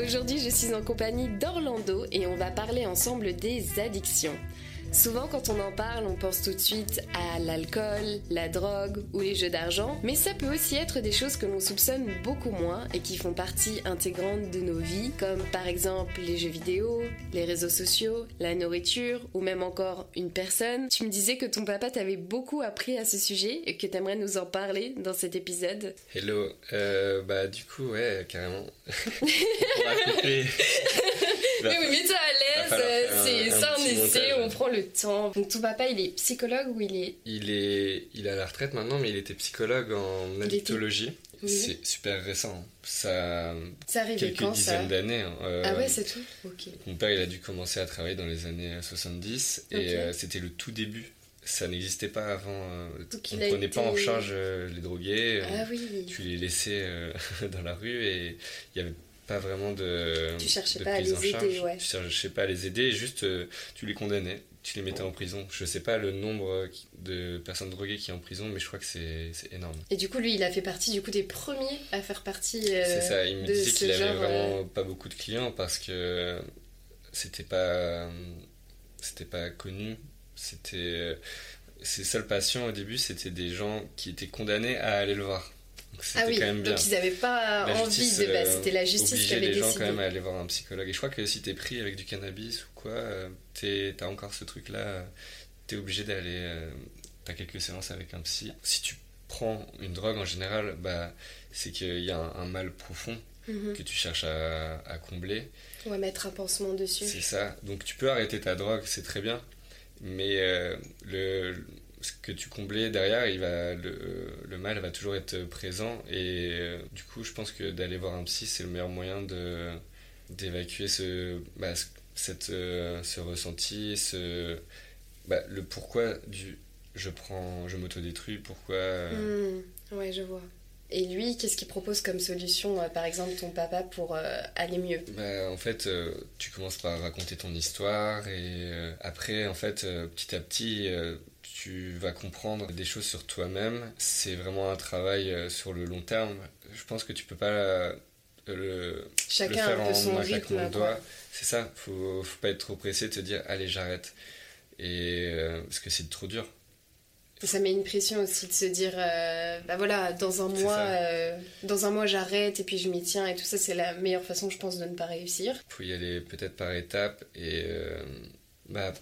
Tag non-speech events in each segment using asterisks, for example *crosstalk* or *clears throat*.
Aujourd'hui, je suis en compagnie d'Orlando et on va parler ensemble des addictions. Souvent, quand on en parle, on pense tout de suite à l'alcool, la drogue ou les jeux d'argent, mais ça peut aussi être des choses que l'on soupçonne beaucoup moins et qui font partie intégrante de nos vies, comme par exemple les jeux vidéo, les réseaux sociaux, la nourriture ou même encore une personne. Tu me disais que ton papa t'avait beaucoup appris à ce sujet et que t'aimerais nous en parler dans cet épisode. Hello, euh, bah du coup, ouais, carrément. *laughs* on va couper. Oui, oui, mets-toi à l'aise, c'est ça un essai, on prend le temps. Donc ton papa, il est psychologue ou il est... Il est, il est à la retraite maintenant, mais il était psychologue en addictologie. C'est super récent. Ça, ça arrive quelques quand, dizaines d'années. hein. Euh, Ah ouais, c'est tout Ok. Mon père, il a dû commencer à travailler dans les années 70 et Ok. euh, c'était le tout début. Ça n'existait pas avant. euh, on ne prenait été- pas en charge euh, les drogués. euh, Ah oui. Tu les laissais euh, *laughs* dans la rue et il n'y avait pas vraiment de. Tu cherchais de pas à les en aider, charge. ouais. Tu cherchais pas à les aider, juste euh, tu les condamnais. Tu les mettais en prison. Je sais pas le nombre euh, de personnes droguées qui est en prison, mais je crois que c'est c'est énorme. Et du coup, lui, il a fait partie du coup des premiers à faire partie euh, C'est ça, il me disait qu'il avait genre, vraiment euh, pas beaucoup de clients parce que c'était pas c'était pas connu. C'était ses seuls patients au début, c'était des gens qui étaient condamnés à aller le voir. Ah oui, quand même bien. donc ils n'avaient pas La envie justice, de. Bah, C'était la justice qui avait les gens décidé. quand même à aller voir un psychologue. Et je crois que si t'es pris avec du cannabis ou quoi, euh, t'as encore ce truc-là, euh, t'es obligé d'aller. t'as quelques séances avec un psy. Si tu prends une drogue en général, bah, c'est qu'il y a un, un mal profond Mhm. que tu cherches à, à combler. On va mettre un pansement dessus. C'est ça. Donc tu peux arrêter ta drogue, c'est très bien. Mais euh, le, ce que tu comblais derrière, il va, le, le mal va toujours être présent. Et euh, du coup, je pense que d'aller voir un psy, c'est le meilleur moyen de, d'évacuer ce, bah, ce, cette, euh, ce ressenti, ce, bah, le pourquoi du je prends, je m'autodétruis, pourquoi. euh, Hmm, Ouais, je vois. Et lui, qu'est-ce qu'il propose comme solution, euh, par exemple, ton papa, pour euh, aller mieux? Bah, en fait, euh, tu commences par raconter ton histoire et après, en fait, petit à petit, tu vas comprendre des choses sur toi-même. C'est vraiment un travail euh, sur le long terme. Je pense que tu peux pas euh, le, le Chacun faire a un peu en son un claquement de doigts. C'est ça, faut, faut pas être trop pressé de te dire allez, j'arrête. Et euh, parce que c'est trop dur. Et Ça met une pression aussi de se dire, euh, bah voilà, dans un mois, euh, dans un mois j'arrête et puis je m'y tiens et tout ça, c'est la meilleure façon, je pense, de ne pas réussir. faut y aller peut-être par étapes et bah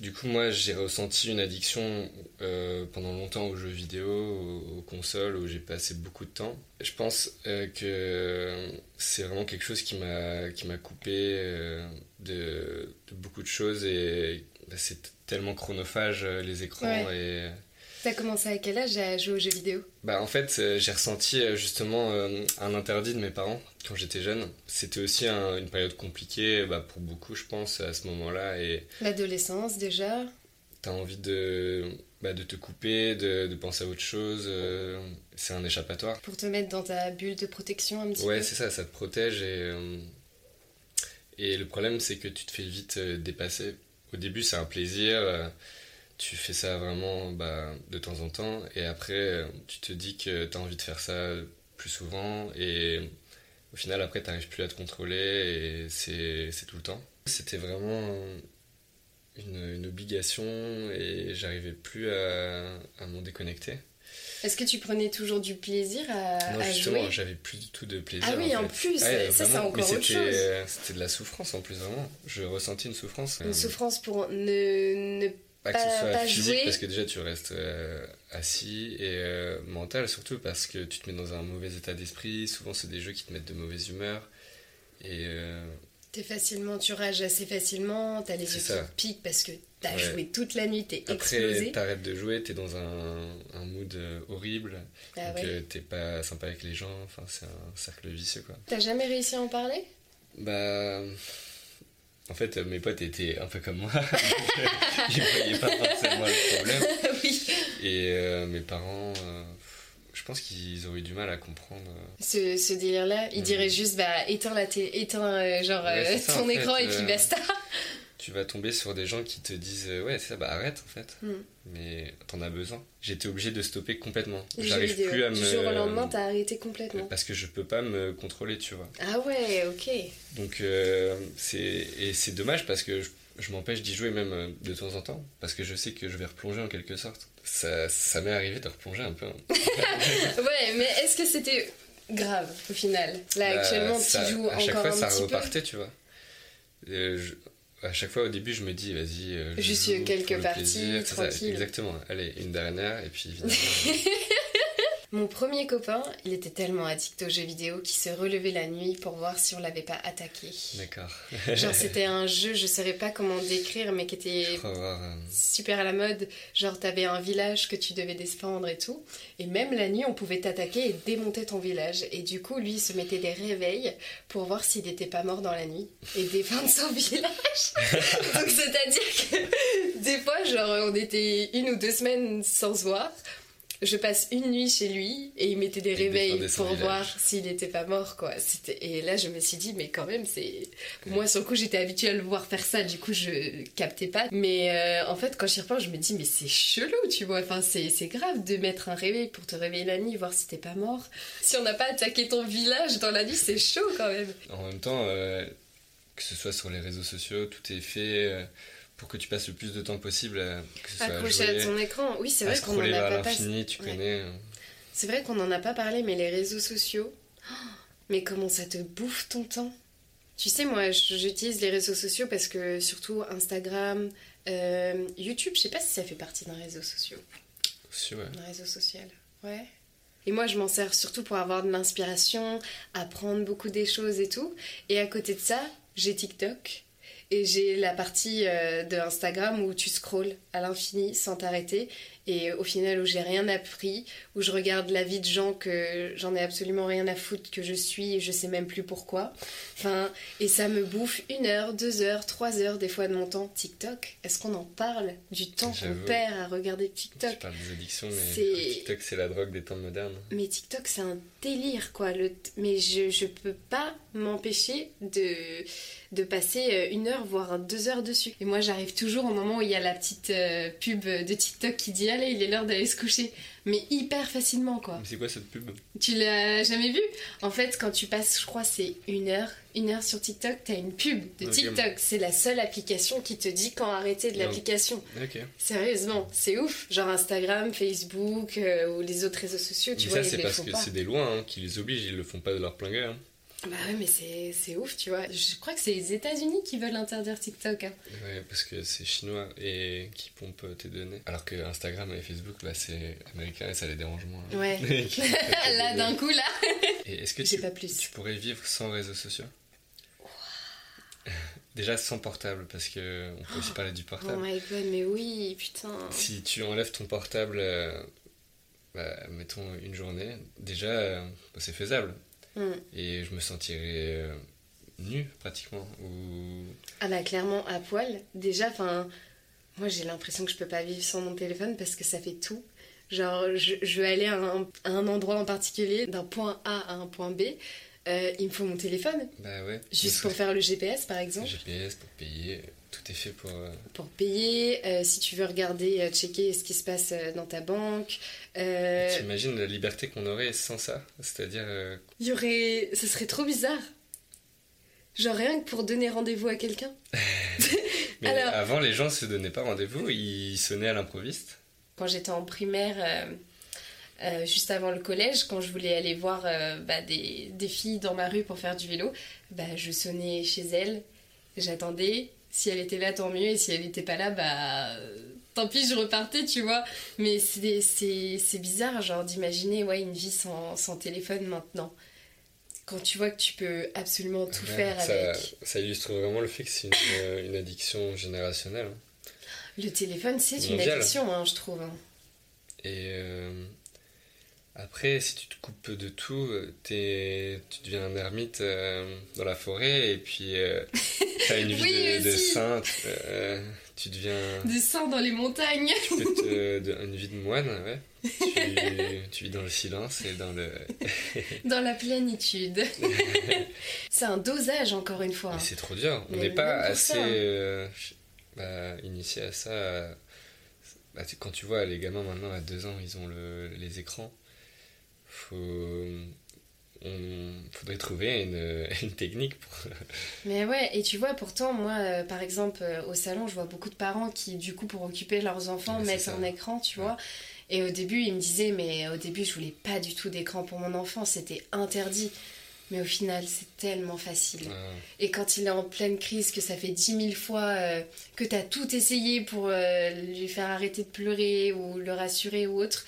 du coup moi j'ai ressenti une addiction euh, pendant longtemps aux jeux vidéo aux, aux consoles où j'ai passé beaucoup de temps. Je pense euh, que c'est vraiment quelque chose qui m'a qui m'a coupé euh, de, de beaucoup de choses et bah, c'est tellement chronophage les écrans et T'as commencé à quel âge à jouer aux jeux vidéo? Bah en fait euh, j'ai ressenti euh, justement euh, un interdit de mes parents quand j'étais jeune. C'était aussi un- une période compliquée bah, pour beaucoup je pense à ce moment-là et L'adolescence déjà? t'as envie de, bah, de te couper, de, de penser à autre chose. c'est un échappatoire. Pour te mettre dans ta bulle de protection un petit Ouais peu? c'est ça, ça te protège et, et le problème c'est que tu te fais vite dépasser. Au début c'est un plaisir. Euh, tu fais ça vraiment bah, de temps en temps et après euh, tu te dis que tu as envie de faire ça plus souvent et au final après tu n'arrives plus à te contrôler et c'est tout le temps. C'était vraiment une, une obligation et j'arrivais plus à, à m'en déconnecter. Est-ce que tu prenais toujours du plaisir à, non à justement j'avais plus du tout de plaisir. Ah oui, en fait. plus, ça, c'est encore autre chose. C'était de la souffrance en plus vraiment. Je ressentis une souffrance. Une euh, souffrance pour ne, ne Pas que ce soit pas physique, jouer. parce que déjà tu restes euh, assis, et euh, mental surtout, parce que tu te mets dans un mauvais état d'esprit. Souvent, c'est des jeux qui te mettent de mauvaise humeur. Et euh, T'es facilement, tu rages assez facilement, t'as les yeux qui piquent parce que t'as Ouais. joué toute la nuit, t'es après, explosé. t'arrêtes de jouer, t'es dans un, un mood euh, horrible. Ah donc, ouais. euh, t'es pas sympa avec les gens. Enfin, c'est un cercle vicieux, quoi. T'as jamais réussi à en parler? Bah. En fait, euh, mes potes étaient un peu comme moi. *laughs* Ils voyaient pas forcément le problème. *laughs* Oui. Et euh, mes parents, euh, je pense qu'ils auraient eu du mal à comprendre. Ce, ce délire-là, il Mhm. dirait juste, bah, éteins la télé, éteins genre Ouais, c'est ça, ton fait, écran et puis basta. Tu vas tomber sur des gens qui te disent euh, ouais ça bah arrête en fait Hmm. mais t'en as besoin j'étais obligé de stopper complètement j'arrive plus à Du me jour au lendemain, t'as arrêté complètement. parce que je peux pas me contrôler tu vois Ah ouais, ok. donc euh, c'est et c'est dommage parce que je, je m'empêche d'y jouer même euh, de temps en temps parce que je sais que je vais replonger en quelque sorte ça, ça m'est arrivé de replonger un peu hein. *laughs* Ouais, mais est-ce que c'était grave au final? Là, Bah, actuellement, ça- tu joues à chaque encore fois un ça petit peu? repartait tu vois Euh, je- à chaque fois au début je me dis vas-y euh, je Juste quelques parties, plaisir, ça, tranquille. exactement allez une dernière et puis *laughs* Mon premier copain, il était tellement addict aux jeux vidéo qu'il se relevait la nuit pour voir si on l'avait pas attaqué. d'accord Genre, c'était un jeu, je saurais pas comment décrire, mais qui était euh, super à la mode. Genre, t'avais un village que tu devais défendre et tout. Et même la nuit, on pouvait t'attaquer et démonter ton village. Et du coup, lui, il se mettait des réveils pour voir s'il n'était pas mort dans la nuit et *laughs* défendre son village. *laughs* Donc, c'est-à-dire que des fois, genre, on était une ou deux semaines sans se voir. Je passe une nuit chez lui et il mettait des Il réveils pour voir s'il n'était pas mort, quoi. Et là, je me suis dit, mais quand même, c'est. Moi, sur le coup, j'étais habituée à le voir faire ça, du coup, je captais pas. Mais euh, en fait, quand j'y repense, je me dis, mais c'est chelou, tu vois. Enfin, c'est, c'est grave de mettre un réveil pour te réveiller la nuit, voir si t'es pas mort. Si on n'a pas attaqué ton village dans la nuit, c'est chaud quand même. En même temps, euh, que ce soit sur les réseaux sociaux, tout est fait euh, pour que tu passes le plus de temps possible, à, que ce soit à Accroché jouer, à ton écran. Oui, c'est à vrai qu'on en a pas passé. l'infini, tu Ouais. connais. euh. C'est vrai qu'on n'en a pas parlé, mais les réseaux sociaux, oh, *gasps* mais comment ça te bouffe ton temps? Tu sais, moi, j'utilise les réseaux sociaux parce que surtout Instagram, euh, YouTube, je sais pas si ça fait partie d'un réseau social. Aussi, ouais. Un réseau social, ouais. Et moi, je m'en sers surtout pour avoir de l'inspiration, apprendre beaucoup des choses et tout. Et à côté de ça, j'ai TikTok. Et j'ai la partie euh, de Instagram où tu scrolles à l'infini sans t'arrêter. Et au final, où j'ai rien appris, où je regarde la vie de gens que j'en ai absolument rien à foutre, que je suis et je sais même plus pourquoi. Enfin, et ça me bouffe une heure, deux heures, trois heures des fois de mon temps. TikTok, est-ce qu'on en parle du temps qu'on perd à regarder TikTok? Parles des addictions, mais TikTok, c'est la drogue des temps modernes. mais TikTok, c'est un délire, quoi. Le Mais je, je peux pas m'empêcher de, de passer euh, une heure, voire deux heures dessus. Et moi, j'arrive toujours au moment où il y a la petite euh, pub de TikTok qui dit Allez, il est l'heure d'aller se coucher. Mais hyper facilement, quoi. Mais c'est quoi cette pub Tu l'as jamais vu En fait, quand tu passes, je crois, c'est une heure, une heure sur TikTok, t'as une pub de Ok. TikTok. C'est la seule application qui te dit quand arrêter de l'application. Ok. Sérieusement, c'est ouf. Genre Instagram, Facebook euh, ou les autres réseaux sociaux, tu mais vois, ça, c'est parce que c'est des lois hein, qui les obligent, ils le font pas de leur plein gré. hein. Bah ouais, mais c'est ouf, tu vois. Je crois que c'est les États-Unis qui veulent interdire TikTok. hein. Ouais, parce que c'est chinois et qui pompe tes données. Alors que Instagram et Facebook, bah, c'est américain et ça les dérange moins. Ouais. *laughs* *laughs* Là, d'un coup, là. Et est-ce que tu, pas plus. tu pourrais vivre sans réseaux sociaux? *laughs* Déjà sans portable, parce que on peut aussi parler du Oh portable. my god, mais oui, putain. Si tu enlèves ton portable, euh, bah, mettons une journée, déjà euh, bah, c'est faisable. Hmm. Et je me sentirais euh, nu pratiquement. Ou... Ah bah clairement, à poil. Déjà, enfin, moi j'ai l'impression que je peux pas vivre sans mon téléphone parce que ça fait tout. Genre, je, je veux aller à un, à un endroit en particulier, d'un point A à un point B. euh, il me faut mon téléphone, Bah ouais. juste pour faire le GPS par exemple. GPS, pour payer, tout est fait pour. euh, pour payer, euh, si tu veux regarder, euh, checker ce qui se passe dans ta banque. euh, T'imagines la liberté qu'on aurait sans ça? C'est-à-dire. Il y aurait. Ce serait trop bizarre. Genre rien que pour donner rendez-vous à quelqu'un. *laughs* Mais Alors- avant, les gens se donnaient pas rendez-vous, ils sonnaient à l'improviste. Quand j'étais en primaire, euh, juste avant le collège, quand je voulais aller voir euh, bah, des, des filles dans ma rue pour faire du vélo, bah, je sonnais chez elles, j'attendais. Si elle était là, tant mieux. Et si elle n'était pas là, bah. euh, Tant pis, je repartais, tu vois. Mais c'est- bizarre, genre, d'imaginer ouais, une vie sans, sans téléphone maintenant. Quand tu vois que tu peux absolument tout Ouais, faire ça, avec. ça illustre vraiment le fait que c'est une, euh, une addiction générationnelle. hein. Le téléphone, c'est une addiction, hein, je trouve. hein. Et euh, après, si tu te coupes de tout, euh, tu deviens un ermite euh, dans la forêt et puis euh, *laughs* t'as une vie Oui, de, de euh, tu deviens. *laughs* Des seins dans les montagnes. Tu peux te- *laughs* de- une vie de moine, ouais. Tu, tu vis dans le silence et dans le. Dans la plénitude. c'est un dosage, encore une fois. C'est trop dur. On n'est pas assez. bah, initié à ça. Bah, quand tu vois les gamins maintenant à 2 ans, ils ont le, les écrans. Faut on faudrait trouver une, *laughs* une, technique pour... Mais ouais, et tu vois, pourtant, moi, euh, par exemple, euh, au salon, je vois beaucoup de parents qui, du coup, pour occuper leurs enfants, mettent un écran, tu vois. Et au début, ils me disaient, mais au début, je voulais pas du tout d'écran pour mon enfant, c'était interdit. Mais au final, c'est tellement facile. Et quand il est en pleine crise, que ça fait dix mille fois euh, que tu as tout essayé pour lui faire arrêter de pleurer ou le rassurer ou autre,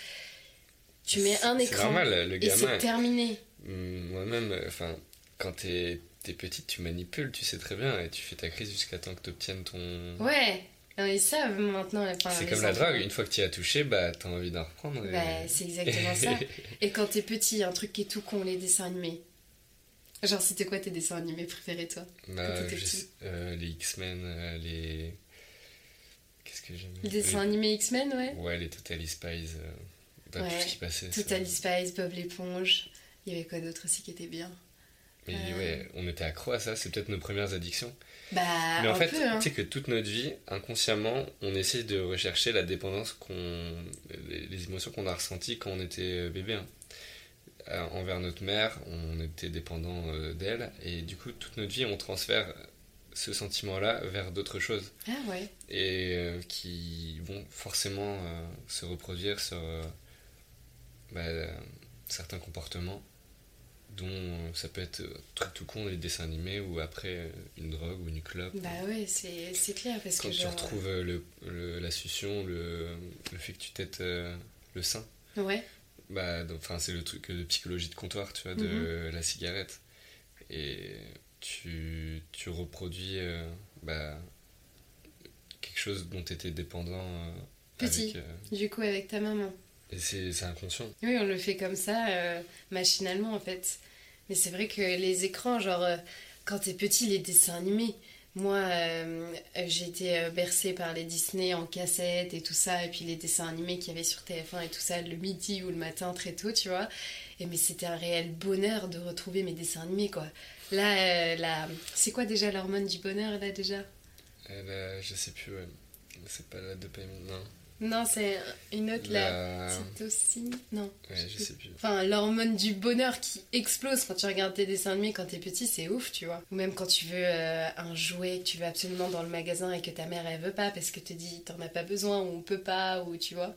tu mets un écran normal, le gamin, et c'est terminé. Mm, moi-même, euh, enfin, quand t'es es petite, tu manipules, tu sais très bien, et tu fais ta crise jusqu'à temps que tu obtiennes ton. Ouais, ils savent maintenant. c'est comme la drogue, une fois que tu as touché, bah t'as envie d'en reprendre. Bah, c'est exactement ça. *laughs* Et quand t'es petit, un truc qui est tout con, les dessins animés. Genre, c'était quoi tes dessins animés préférés, toi bah, euh, Les X-Men, euh, les. Qu'est-ce que j'aime Les dessins animés X-Men, ouais Ouais, les Totally Spies. Bah, ouais. tout ce qui passait. Bob l'éponge. Il y avait quoi d'autre aussi qui était bien Mais euh. ouais, on était accro à ça, c'est peut-être nos premières addictions. Bah, Mais en fait, hein. tu sais que toute notre vie, inconsciemment, on essaie de rechercher la dépendance qu'on. les, émotions qu'on a ressenties quand on était bébé. Hein. Euh, envers notre mère, on était dépendant euh, d'elle, et du coup, toute notre vie, on transfère ce sentiment-là vers d'autres choses. Ah ouais. Et qui vont forcément se reproduire sur bah, certains comportements dont euh, ça peut être euh, truc tout con, les dessins animés, ou après euh, une drogue ou une clope. Bah ouais, c'est clair. Parce Quand que tu retrouves le, la succion, le, le fait que tu têtes le sein. Ouais. Bah, enfin, c'est le truc de psychologie de comptoir, tu vois, de mhm. la cigarette. Et tu, tu reproduis bah, quelque chose dont tu étais dépendant. Petit, du coup, avec ta maman. C'est inconscient. Oui, on le fait comme ça, euh, machinalement en fait. Mais c'est vrai que les écrans, genre, euh, quand t'es petit, les dessins animés. Moi, euh, j'ai été bercée par les Disney en cassette et tout ça, et puis les dessins animés qu'il y avait sur TF1 et tout ça, le midi ou le matin très tôt, tu vois. Et mais c'était un réel bonheur de retrouver mes dessins animés, quoi. Là, là c'est quoi déjà l'hormone du bonheur, là, déjà? Je sais plus, ouais. C'est pas la dopamine, non. Non, c'est une autre, la, cytocine. Non. Ouais, je sais plus. Enfin, l'hormone du bonheur qui explose quand tu regardes tes dessins animés quand t'es petit, c'est ouf, tu vois. Ou même quand tu veux euh, un jouet que tu veux absolument dans le magasin et que ta mère elle veut pas parce que te dit t'en as pas besoin ou on peut pas, ou tu vois.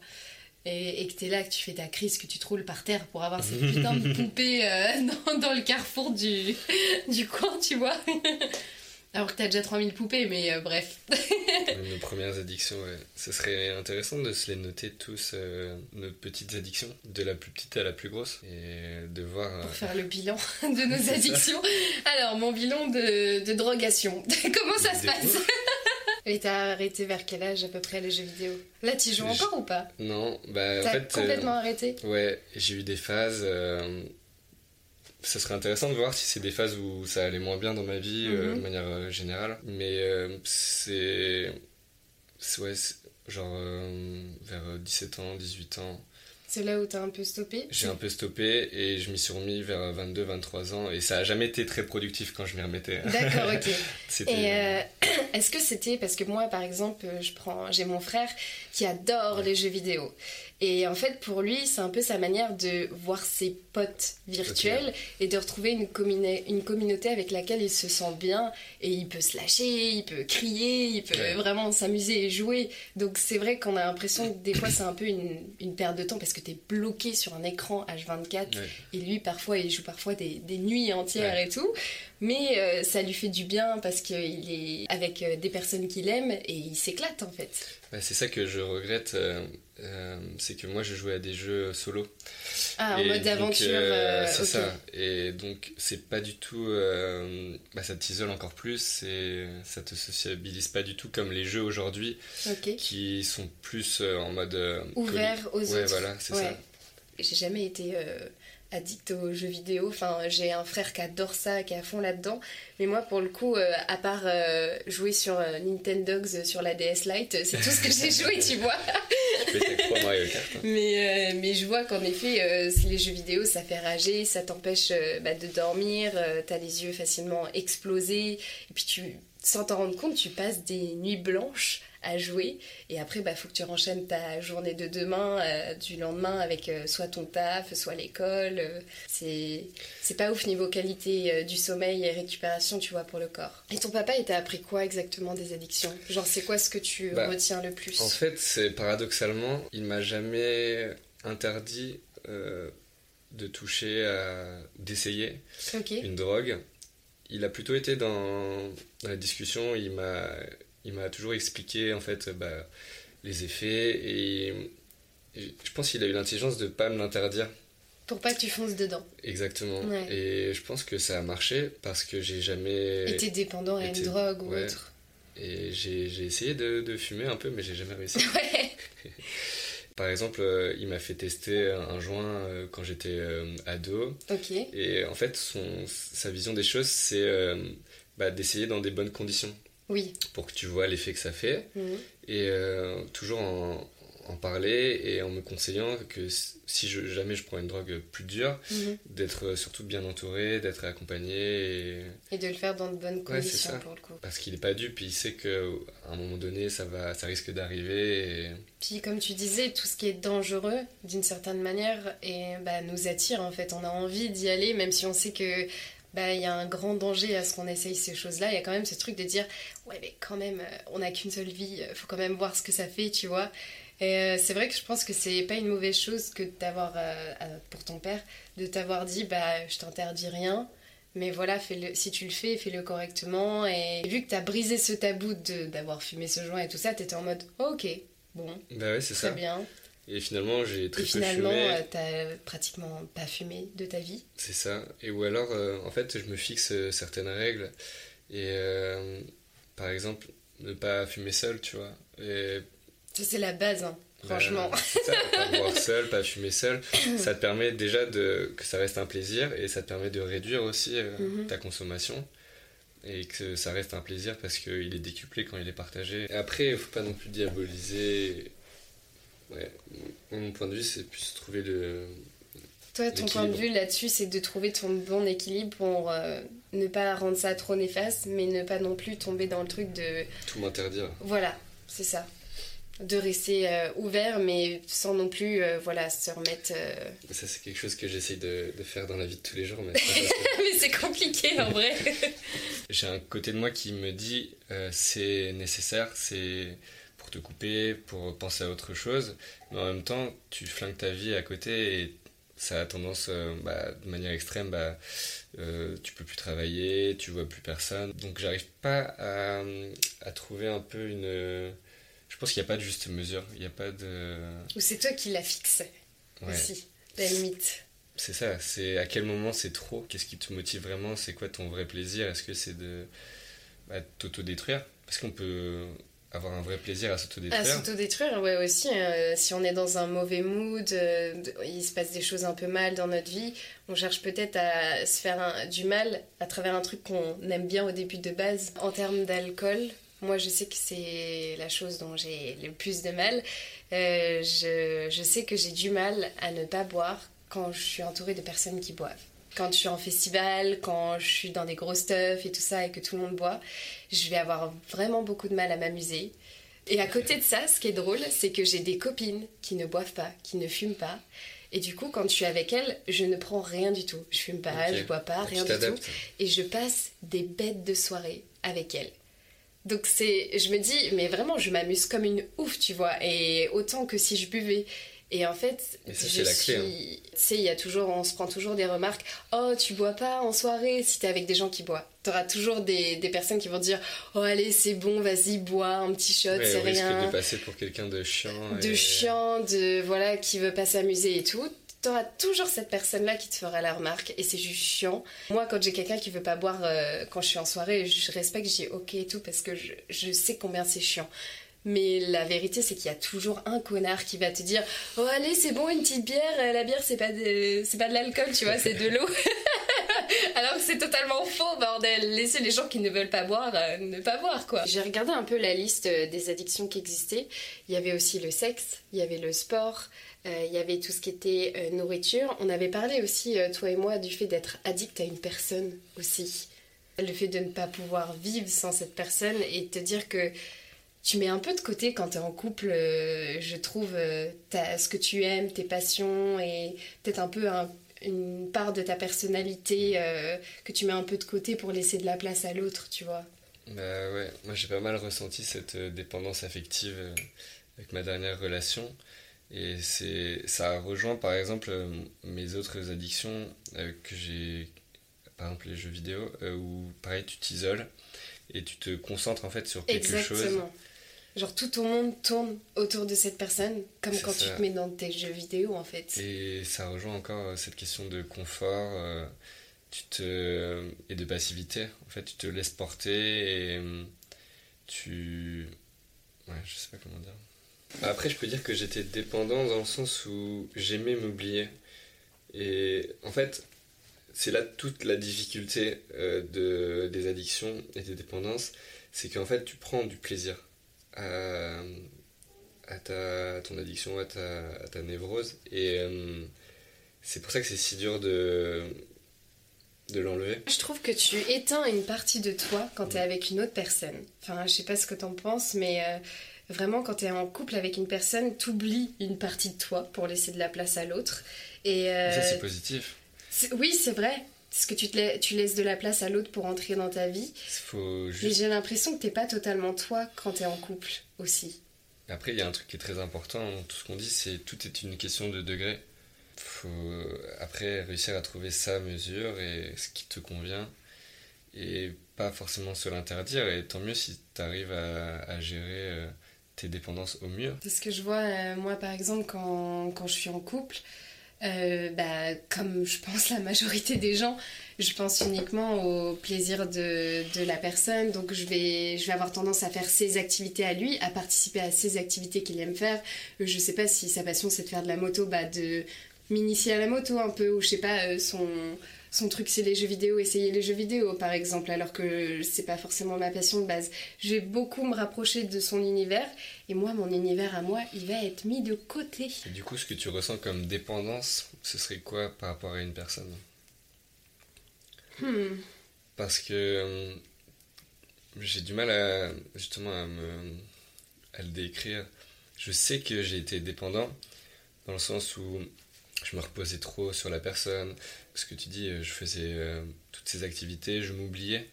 Et, et que t'es là, que tu fais ta crise, que tu te roules par terre pour avoir cette putain de *laughs* poupée euh, *laughs* dans, dans, le carrefour du, du coin, tu vois. *laughs* Alors que t'as déjà 3000 poupées, mais euh, bref. *laughs* nos premières addictions, ouais. Ce serait intéressant de se les noter tous, euh, nos petites addictions, de la plus petite à la plus grosse, et de voir... Pour euh, faire le bilan *laughs* de nos addictions. Alors, mon bilan de, de drogation. *laughs* Comment ça se passe Et t'as arrêté vers quel âge à peu près les jeux vidéo? Là, tu joues encore ou pas? Non, bah en fait... complètement arrêté? Ouais, j'ai eu des phases ça serait intéressant de voir si c'est des phases où ça allait moins bien dans ma vie euh, de mhm. manière euh, générale. Mais euh, c'est. Ouais, genre vers 17 ans, 18 ans. C'est là où t'as un peu stoppé? J'ai un peu stoppé et je m'y suis remis vers 22, 23 ans et ça a jamais été très productif quand je m'y remettais. *laughs* D'accord, ok. *laughs* et *clears throat* est-ce que c'était parce que moi, par exemple, je prends, j'ai mon frère qui adore les jeux vidéo et en fait, pour lui, c'est un peu sa manière de voir ses potes virtuels et de retrouver une, une communauté avec laquelle il se sent bien et il peut se lâcher, il peut crier, il peut vraiment s'amuser et jouer. Donc c'est vrai qu'on a l'impression que des fois c'est un peu une, une, perte de temps parce que tu es bloqué sur un écran H24 et lui parfois il joue parfois des, des nuits entières et tout. Mais euh, ça lui fait du bien parce qu'il est avec euh, des personnes qu'il aime et il s'éclate en fait. c'est ça que je regrette. Euh, euh, c'est que moi je jouais à des jeux solo. Ah, en mode aventure. Euh, c'est ça. Et donc c'est pas du tout. Euh, bah, ça t'isole encore plus et ça te sociabilise pas du tout comme les jeux aujourd'hui qui sont plus en mode. Ouvert aux autres. Ouais, voilà, c'est ça. J'ai jamais été addict aux jeux vidéo. Enfin, j'ai un frère qui adore ça, qui est à fond là-dedans. Mais moi, pour le coup, euh, à part euh, jouer sur euh, Nintendo sur la DS Lite, c'est tout ce que j'ai *laughs* joué, tu vois. Hein. mais, mais je vois qu'en effet, les jeux vidéo, ça fait rager, ça t'empêche bah, de dormir, t'as les yeux facilement explosés, et puis tu sans t'en rendre compte, tu passes des nuits blanches à jouer. Et après, bah, faut que tu renchaînes ta journée de demain, euh, du lendemain, avec euh, soit ton taf, soit l'école. Euh, c'est, c'est pas ouf niveau qualité du sommeil et récupération, tu vois, pour le corps. Et ton papa, il t'a appris quoi exactement des addictions? Genre, c'est quoi ce que tu Bah, retiens le plus? En fait, c'est paradoxalement, il m'a jamais interdit euh, de toucher, à- d'essayer une drogue. Il a plutôt été dans, dans la discussion, il m'a, il m'a toujours expliqué en fait bah, les effets et, et je pense qu'il a eu l'intelligence de pas me l'interdire. Pour pas que tu fonces dedans. Exactement. Ouais. Et je pense que ça a marché parce que j'ai jamais. T'es dépendant à une drogue ou ouais. autre. Et j'ai j'ai essayé de, de fumer un peu, mais j'ai jamais réussi. *laughs* Ouais. *laughs* Par exemple, euh, il m'a fait tester un joint euh, quand j'étais euh, ado. Ok. Et en fait, son, sa vision des choses, c'est bah, d'essayer dans des bonnes conditions Oui. pour que tu vois l'effet que ça fait. Mhm. Et euh, toujours en, en parler et en me conseillant que si je, jamais je prends une drogue plus dure, Mhm. d'être surtout bien entouré, d'être accompagné. Et... Et de le faire dans de bonnes Ouais, conditions ça. pour le coup. Parce qu'il n'est pas dupe, il sait qu'à un moment donné, ça, va, ça risque d'arriver. Et... Puis comme tu disais, tout ce qui est dangereux, d'une certaine manière, et bah, nous attire en fait. On a envie d'y aller, même si on sait que bah, il y a un grand danger à ce qu'on essaye ces choses-là. Il y a quand même ce truc de dire, ouais mais quand même, euh, on n'a qu'une seule vie, euh, faut quand même voir ce que ça fait, tu vois. Et euh, c'est vrai que je pense que c'est pas une mauvaise chose que d'avoir, euh, pour ton père, de t'avoir dit, bah je t'interdis rien. Mais voilà, si tu le fais, fais-le correctement. Et vu que tu as brisé ce tabou de, d'avoir fumé ce joint et tout ça, tu étais en mode, oh, ok, bon, Bah ouais, c'est ça. bien. Et finalement, j'ai très Et peu finalement, fumé. euh, t'as pratiquement pas fumé de ta vie. C'est ça. Et ou alors, euh, en fait, je me fixe euh, certaines règles. Et euh, par exemple, ne pas fumer seul, tu vois. Et, Ça, c'est la base, hein, franchement. bah, c'est ça, pas *laughs* boire seul, pas fumer seul. ça te permet déjà de, que ça reste un plaisir et ça te permet de réduire aussi euh, Mhm. ta consommation. Et que ça reste un plaisir parce qu'il est décuplé quand il est partagé. Après, il faut pas non plus diaboliser. Ouais, mon point de vue, c'est plus trouver le, Toi, ton point de vue là-dessus, c'est de trouver ton bon équilibre pour euh, ne pas rendre ça trop néfaste, mais ne pas non plus tomber dans le truc de. tout m'interdire. Voilà, c'est ça. De rester euh, ouvert, mais sans non plus euh, voilà, se remettre. Ça, c'est quelque chose que j'essaye de, de faire dans la vie de tous les jours. Mais *laughs* mais c'est compliqué en vrai. *laughs* J'ai un côté de moi qui me dit c'est nécessaire, c'est te couper, pour penser à autre chose. Mais en même temps, tu flingues ta vie à côté et ça a tendance, euh, bah, de manière extrême, bah, euh, tu peux plus travailler, tu vois plus personne. Donc j'arrive pas à, à trouver un peu une. Je pense qu'il n'y a pas de juste mesure. Il n'y a pas de. Ou c'est toi qui la fixes Ouais. aussi, la limite. C'est ça, c'est à quel moment c'est trop, qu'est-ce qui te motive vraiment, c'est quoi ton vrai plaisir, est-ce que c'est de bah, t'autodétruire? Parce qu'on peut avoir un vrai plaisir à À s'autodétruire. s'autodétruire, ouais, aussi. euh, si on est dans un mauvais mood, euh, il se passe des choses un peu mal dans notre vie, on cherche peut-être à se faire du mal à travers un truc qu'on aime bien au début de base. En termes d'alcool, moi je sais que c'est la chose dont j'ai le plus de mal. Euh, je, je sais que j'ai du mal à ne pas boire quand je suis entourée de personnes qui boivent. Quand je suis en festival, quand je suis dans des gros stuff et tout ça et que tout le monde boit, je vais avoir vraiment beaucoup de mal à m'amuser. Et à côté de ça, ce qui est drôle, c'est que j'ai des copines qui ne boivent pas, qui ne fument pas. Et du coup, quand je suis avec elles, je ne prends rien du tout. Je fume pas, Ok. je bois pas, Donc, rien du tout. Et je passe des bêtes de soirée avec elles. Donc c'est, je me dis, mais vraiment, je m'amuse comme une ouf, tu vois. Et autant que si je buvais. Et en fait, Et ça, je c'est la suis... clé, hein. Tu sais, il y a toujours, on se prend toujours des remarques. Oh, tu bois pas en soirée? Si t'es avec des gens qui boivent. T'auras toujours des, des personnes qui vont dire, oh allez, c'est bon, vas-y, bois un petit shot, Ouais, c'est au risque rien de passer pour quelqu'un de chiant. de et- chiant, de voilà, qui veut pas s'amuser et tout, t'auras toujours cette personne-là qui te fera la remarque et c'est juste chiant. Moi, quand j'ai quelqu'un qui veut pas boire euh, quand je suis en soirée, je respecte, je dis ok et tout parce que je, je sais combien c'est chiant. Mais la vérité, c'est qu'il y a toujours un connard qui va te dire Oh, allez, c'est bon, une petite bière. euh, La bière, c'est pas de, c'est pas de l'alcool, tu vois, c'est de l'eau. *laughs* Alors que c'est totalement faux, bordel. Laissez les gens qui ne veulent pas boire euh, ne pas boire, quoi. J'ai regardé un peu la liste euh, des addictions qui existaient. Il y avait aussi le sexe, il y avait le sport, il y avait tout ce qui était nourriture. On avait parlé aussi, toi et moi, du fait d'être addict à une personne aussi. Le fait de ne pas pouvoir vivre sans cette personne et te dire que tu mets un peu de côté quand tu es en couple, euh, je trouve, euh, ce que tu aimes, tes passions et peut-être un peu une part de ta personnalité euh, que tu mets un peu de côté pour laisser de la place à l'autre, tu vois. Bah ouais, moi j'ai pas mal ressenti cette dépendance affective avec ma dernière relation. Et c'est ça rejoint par exemple mes autres addictions que j'ai, par exemple les jeux vidéo, où pareil tu t'isoles et tu te concentres en fait sur quelque Exactement. chose Genre tout ton monde tourne autour de cette personne, comme quand tu te mets dans tes jeux vidéo en fait. Et ça rejoint encore euh, cette question de confort euh, tu te... et de passivité. En fait, tu te laisses porter et euh, tu. Ouais, je sais pas comment dire. Après, je peux dire que j'étais dépendant dans le sens où j'aimais m'oublier. Et en fait, c'est là toute la difficulté de, des addictions et des dépendances, c'est qu'en fait, tu prends du plaisir à, ta, ton addiction, à ta, ta névrose. Et euh, c'est pour ça que c'est si dur de, de l'enlever. Je trouve que tu éteins une partie de toi quand tu es avec une autre personne. Enfin, je sais pas ce que tu en penses, mais euh, vraiment, quand tu es en couple avec une personne, t'oublies une partie de toi pour laisser de la place à l'autre. Et euh, ça, c'est positif. Oui, c'est vrai. Parce que tu, te tu laisses de la place à l'autre pour entrer dans ta vie. Faut Mais j'ai l'impression que t'es pas totalement toi quand t'es en couple aussi. Après, il y a un truc qui est très important tout ce qu'on dit, c'est tout est une question de degré. Faut après réussir à trouver sa mesure et ce qui te convient et pas forcément se l'interdire. Et tant mieux si tu arrives à, gérer euh, tes dépendances au mieux. C'est ce que je vois, euh, moi par exemple, quand, quand je suis en couple. Euh, bah, comme je pense la majorité des gens, je pense uniquement au plaisir de, la personne. Donc je vais, je vais avoir tendance à faire ses activités à lui, à participer à ses activités qu'il aime faire. Euh, je sais pas si sa passion c'est de faire de la moto, bah, de m'initier à la moto un peu, ou je sais pas, euh, son, son truc c'est les jeux vidéo, essayer les jeux vidéo par exemple, alors que c'est pas forcément ma passion de base. Je vais beaucoup me rapprocher de son univers et moi, mon univers à moi, il va être mis de côté. Et du coup, ce que tu ressens comme dépendance, ce serait quoi par rapport à une personne? Hmm. Parce que euh, j'ai du mal à justement à, me, à le décrire. Je sais que j'ai été dépendant dans le sens où je me reposais trop sur la personne. Ce que tu dis, euh, je faisais euh, toutes ces activités, je m'oubliais.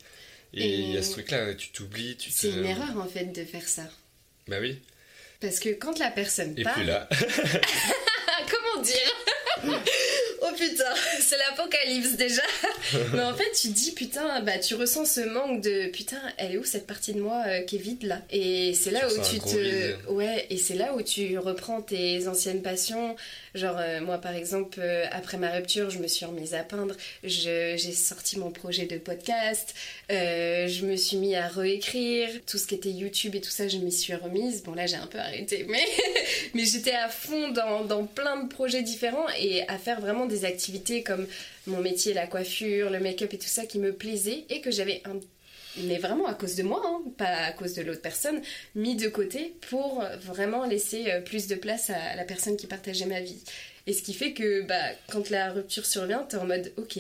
Et il y a ce truc-là, tu t'oublies, tu C'est une erreur en fait de faire ça. Bah oui. Parce que quand la personne Et parle... puis là. *laughs* Comment dire? *laughs* putain, *laughs* c'est l'apocalypse déjà. *laughs* Mais en fait, tu dis putain, bah tu ressens ce manque de putain, elle est où cette partie de moi euh, qui est vide là? Et c'est là où tu te ouais, et c'est là où tu reprends tes anciennes passions. Genre euh, moi par exemple, euh, après ma rupture, je me suis remise à peindre, j'ai sorti mon projet de podcast, je me suis mis à réécrire tout ce qui était YouTube et tout ça, je m'y suis remise. Bon là, j'ai un peu arrêté, mais *laughs* mais j'étais à fond dans, dans plein de projets différents et à faire vraiment des activités comme mon métier, la coiffure, le make-up et tout ça qui me plaisait et que j'avais un mais vraiment à cause de moi, hein, pas à cause de l'autre personne, mis de côté pour vraiment laisser euh, plus de place à la personne qui partageait ma vie. Et ce qui fait que bah, quand la rupture survient, t'es en mode ok,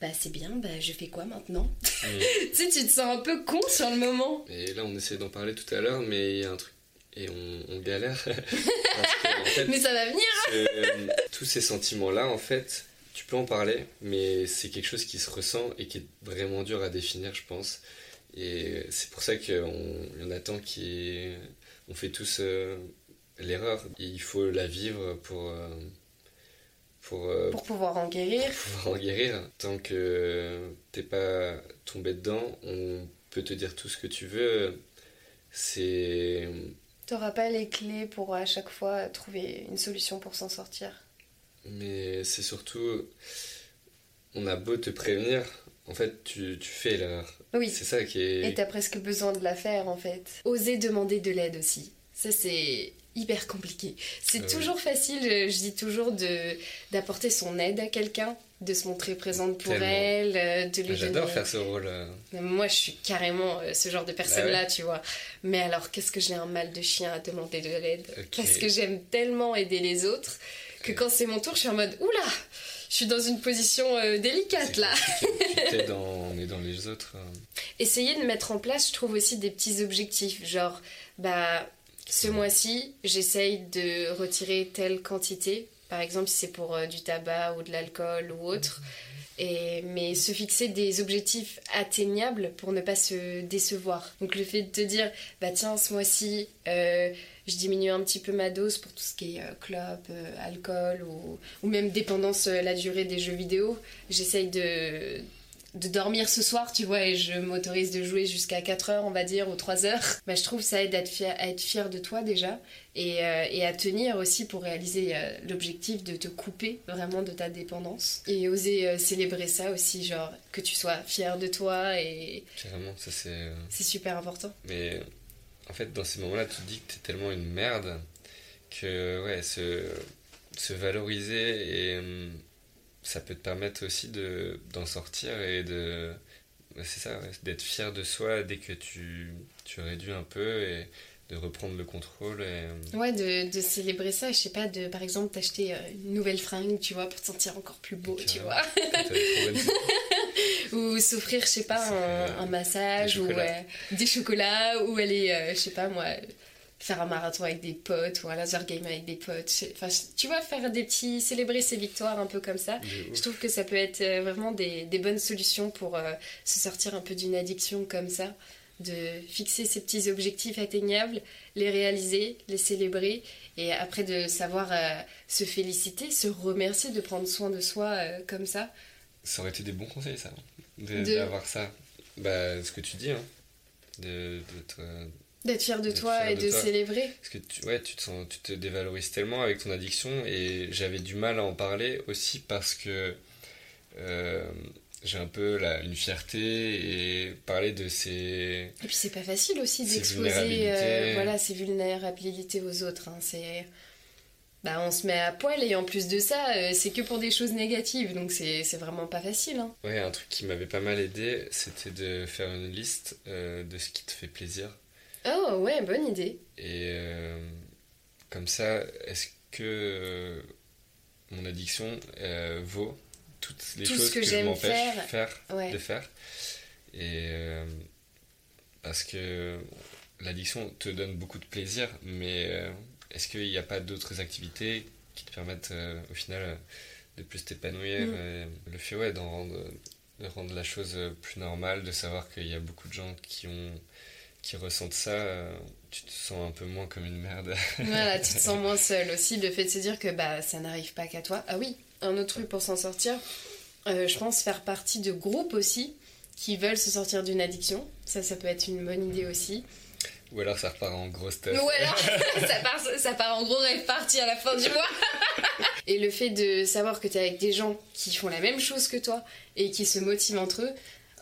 bah c'est bien, bah je fais quoi maintenant? *laughs* Tu sais, tu te sens un peu con sur le moment. Et là, on essaie d'en parler tout à l'heure, mais il y a un truc et on, galère. *laughs* mais ça va venir euh, Tous ces sentiments-là, en fait, tu peux en parler, mais c'est quelque chose qui se ressent et qui est vraiment dur à définir, je pense. Et c'est pour ça qu'on y en a tant qui. On fait tous euh, l'erreur. Il faut la vivre pour. Euh, pour, pour, pouvoir en guérir. Pour pouvoir en guérir. Tant que t'es pas tombé dedans, on peut te dire tout ce que tu veux. C'est T'auras pas les clés pour à chaque fois trouver une solution pour s'en sortir. Mais c'est surtout, on a beau te prévenir, en fait, tu, tu fais l'erreur. Oui. C'est ça qui est. Et t'as presque besoin de la faire, en fait. Oser demander de l'aide aussi. Ça, c'est hyper compliqué. C'est ah toujours facile, je dis toujours, de d'apporter son aide à quelqu'un de se montrer présente pour elle, euh, de lui J'adore faire ce rôle. Moi, je suis carrément euh, ce genre de personne-là, tu vois. Mais alors, qu'est-ce que j'ai un mal de chien à demander de l'aide? Parce que j'aime tellement aider les autres que quand c'est mon tour, je suis en mode oula, je suis dans une position euh, délicate là. *laughs* dans, on est dans les autres. Essayer de mettre en place, je trouve aussi des petits objectifs, genre bah ce mois-ci, j'essaye de retirer telle quantité. Par exemple, si c'est pour euh, du tabac ou de l'alcool ou autre. Et, mais se fixer des objectifs atteignables pour ne pas se décevoir. Donc le fait de te dire, bah tiens, ce mois-ci, euh, je diminue un petit peu ma dose pour tout ce qui est euh, clope, alcool ou, ou, même dépendance, la durée des jeux vidéo. J'essaye de, de dormir ce soir, tu vois, et je m'autorise de jouer jusqu'à 4 heures, on va dire, ou 3 heures, *laughs* bah, je trouve ça aide à être fier, à être fier de toi déjà, et, euh, et à tenir aussi pour réaliser euh, l'objectif de te couper vraiment de ta dépendance. Et oser euh, célébrer ça aussi, genre, que tu sois fier de toi, et... Carrément, ça c'est... C'est super important. Mais en fait, dans ces moments-là, tu te dis que t'es tellement une merde que, ouais, se, se valoriser et hum, ça peut te permettre aussi de, d'en sortir et de. C'est ça, d'être fier de soi dès que tu, tu réduis un peu et de reprendre le contrôle. Et... Ouais, de, de, célébrer ça. Je sais pas, de par exemple t'acheter euh, une nouvelle fringue, tu vois, pour te sentir encore plus beau, tu vois. *laughs* ou s'offrir, je sais pas, un, un, massage ou des chocolats, ou aller, euh, je sais pas moi, faire un marathon avec des potes ou un laser game avec des potes. Enfin, tu vois, faire des petits. célébrer ses victoires un peu comme ça. Je trouve que ça peut être euh, vraiment des, des bonnes solutions pour euh, se sortir un peu d'une addiction comme ça. De fixer ces petits objectifs atteignables, les réaliser, les célébrer et après de savoir euh, se féliciter, se remercier de prendre soin de soi comme ça. Ça aurait été des bons conseils, ça, d'avoir ça. Bah, ce que tu dis, hein. de, de D'être fier de toi et de, célébrer. Parce que tu, ouais, tu, te sens, tu te dévalorises tellement avec ton addiction et j'avais du mal à en parler aussi parce que euh, j'ai un peu là, une fierté et parler de ces. Et puis c'est pas facile aussi d'exposer euh, voilà, ces vulnérabilités aux autres. Hein. C'est. Bah, on se met à poil et en plus de ça, euh, c'est que pour des choses négatives, donc c'est vraiment pas facile. Hein. Ouais, un truc qui m'avait pas mal aidé, c'était de faire une liste de ce qui te fait plaisir Oh ouais, bonne idée. Et euh, comme ça, est-ce que euh, mon addiction euh, vaut toutes les choses que, je m'empêche faire, de faire? Et parce que l'addiction te donne beaucoup de plaisir, mais est-ce qu'il n'y a pas d'autres activités qui te permettent au final de plus t'épanouir mm. Le fait ouais, rendre, de rendre la chose plus normale, de savoir qu'il y a beaucoup de gens qui ont qui ressentent ça, euh, tu te sens un peu moins comme une merde. *laughs* voilà, tu te sens moins seul aussi. Le fait de se dire que bah, ça n'arrive pas qu'à toi. Ah oui, un autre truc pour s'en sortir, euh, je pense faire partie de groupes aussi qui veulent se sortir d'une addiction. Ça, ça peut être une bonne idée aussi. Ou alors ça repart en gros stuff. Ou alors *laughs* ça, part, ça part en gros rêve parti à la fin du mois. *laughs* et le fait de savoir que tu es avec des gens qui font la même chose que toi et qui se motivent entre eux,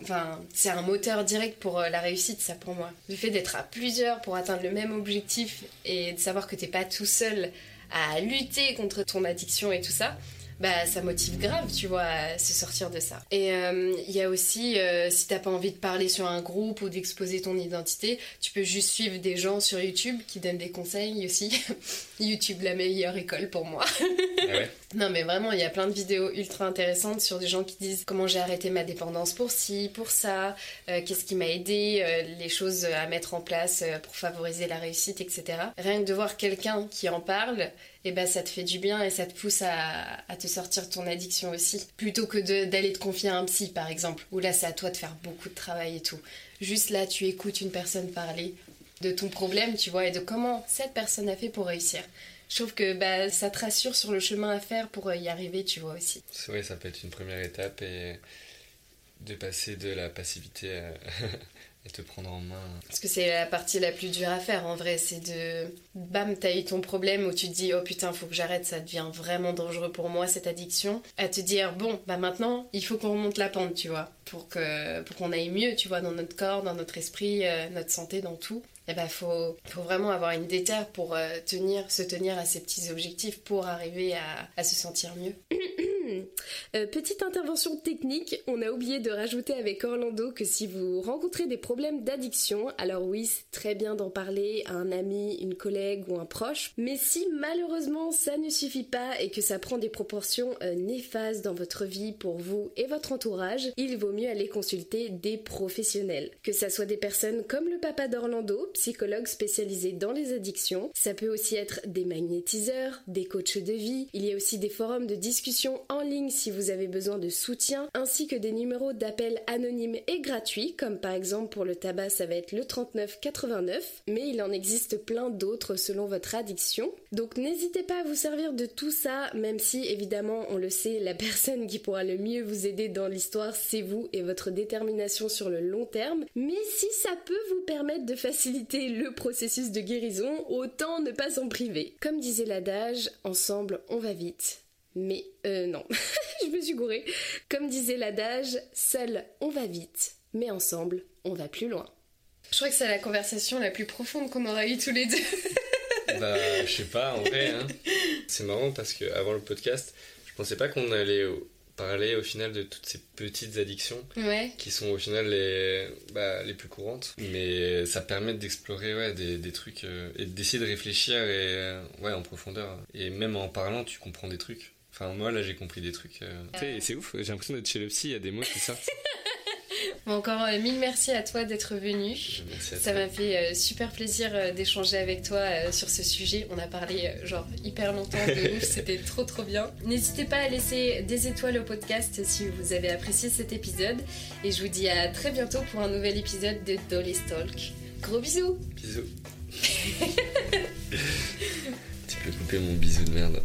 Enfin, c'est un moteur direct pour euh, la réussite, ça pour moi. Le fait d'être à plusieurs pour atteindre le même objectif et de savoir que t'es pas tout seul à lutter contre ton addiction et tout ça, bah ça motive grave, tu vois, à se sortir de ça. Et il euh, y a aussi, euh, si t'as pas envie de parler sur un groupe ou d'exposer ton identité, tu peux juste suivre des gens sur YouTube qui donnent des conseils aussi. *laughs* YouTube, la meilleure école pour moi. Ah non mais vraiment, il y a plein de vidéos ultra intéressantes sur des gens qui disent comment j'ai arrêté ma dépendance pour ci, pour ça, euh, qu'est-ce qui m'a aidé, les choses à mettre en place pour favoriser la réussite, etc. Rien que de voir quelqu'un qui en parle, et ben ça te fait du bien et ça te pousse à, te sortir de ton addiction aussi. Plutôt que d'aller te confier à un psy par exemple, où là c'est à toi de faire beaucoup de travail et tout. Juste là tu écoutes une personne parler de ton problème, tu vois, et de comment cette personne a fait pour réussir. Je trouve que bah, ça te rassure sur le chemin à faire pour y arriver, tu vois aussi. Oui, ça peut être une première étape et de passer de la passivité *laughs* à, te prendre en main. Parce que c'est la partie la plus dure à faire en vrai, c'est de bam, t'as eu ton problème où tu te dis oh putain, faut que j'arrête, ça devient vraiment dangereux pour moi cette addiction. À te dire bon, bah maintenant, il faut qu'on remonte la pente, tu vois, pour que pour qu'on aille mieux, tu vois, dans notre corps, dans notre esprit, euh, notre santé, dans tout. Et bah faut, faut vraiment avoir une déterre pour euh, tenir, se tenir à ces petits objectifs pour arriver à se sentir mieux. Euh, petite intervention technique, on a oublié de rajouter avec Orlando que si vous rencontrez des problèmes d'addiction, alors oui, c'est très bien d'en parler à un ami, une collègue ou un proche, mais si malheureusement ça ne suffit pas et que ça prend des proportions euh, néfastes dans votre vie pour vous et votre entourage, il vaut mieux aller consulter des professionnels. Que ça soit des personnes comme le papa d'Orlando, psychologue spécialisé dans les addictions, ça peut aussi être des magnétiseurs, des coachs de vie, il y a aussi des forums de discussion en ligne si vous avez besoin de soutien, ainsi que des numéros d'appel anonymes et gratuits, comme par exemple pour le tabac ça va être le 3989, mais il en existe plein d'autres selon votre addiction. Donc n'hésitez pas à vous servir de tout ça, même si évidemment on le sait, la *laughs* personne qui pourra le mieux vous aider dans l'histoire c'est vous et votre détermination sur le long terme. Mais si ça peut vous permettre de faciliter le processus de guérison, autant ne pas s'en priver. Comme disait l'adage, ensemble on va vite. Mais euh non, *laughs* je me suis gourée. Comme disait l'adage, seul on va vite, mais ensemble on va plus loin. Je crois que c'est la conversation la plus profonde qu'on aura eue tous les deux. *laughs* bah, je sais pas, en vrai. Hein. C'est marrant parce que avant le podcast, je pensais pas qu'on allait parler au final de toutes ces petites addictions qui sont au final les, bah, les plus courantes. Mais ça permet d'explorer ouais, des, des, trucs euh, et d'essayer de réfléchir et, euh, ouais, en profondeur. Et même en parlant, tu comprends des trucs. Enfin, moi, là, j'ai compris des trucs. Euh. C'est ouf, j'ai l'impression d'être chez le psy, il y a des mots qui sortent. *laughs* encore euh, mille merci à toi d'être venu. Ça m'a fait euh, super plaisir euh, d'échanger avec toi sur ce sujet. On a parlé genre hyper longtemps de ouf, *laughs* c'était trop trop bien. N'hésitez pas à laisser des étoiles au podcast si vous avez apprécié cet épisode. Et je vous dis à très bientôt pour un nouvel épisode de Dolly Talk. Gros bisous Bisous. *laughs* tu peux couper mon bisou de merde.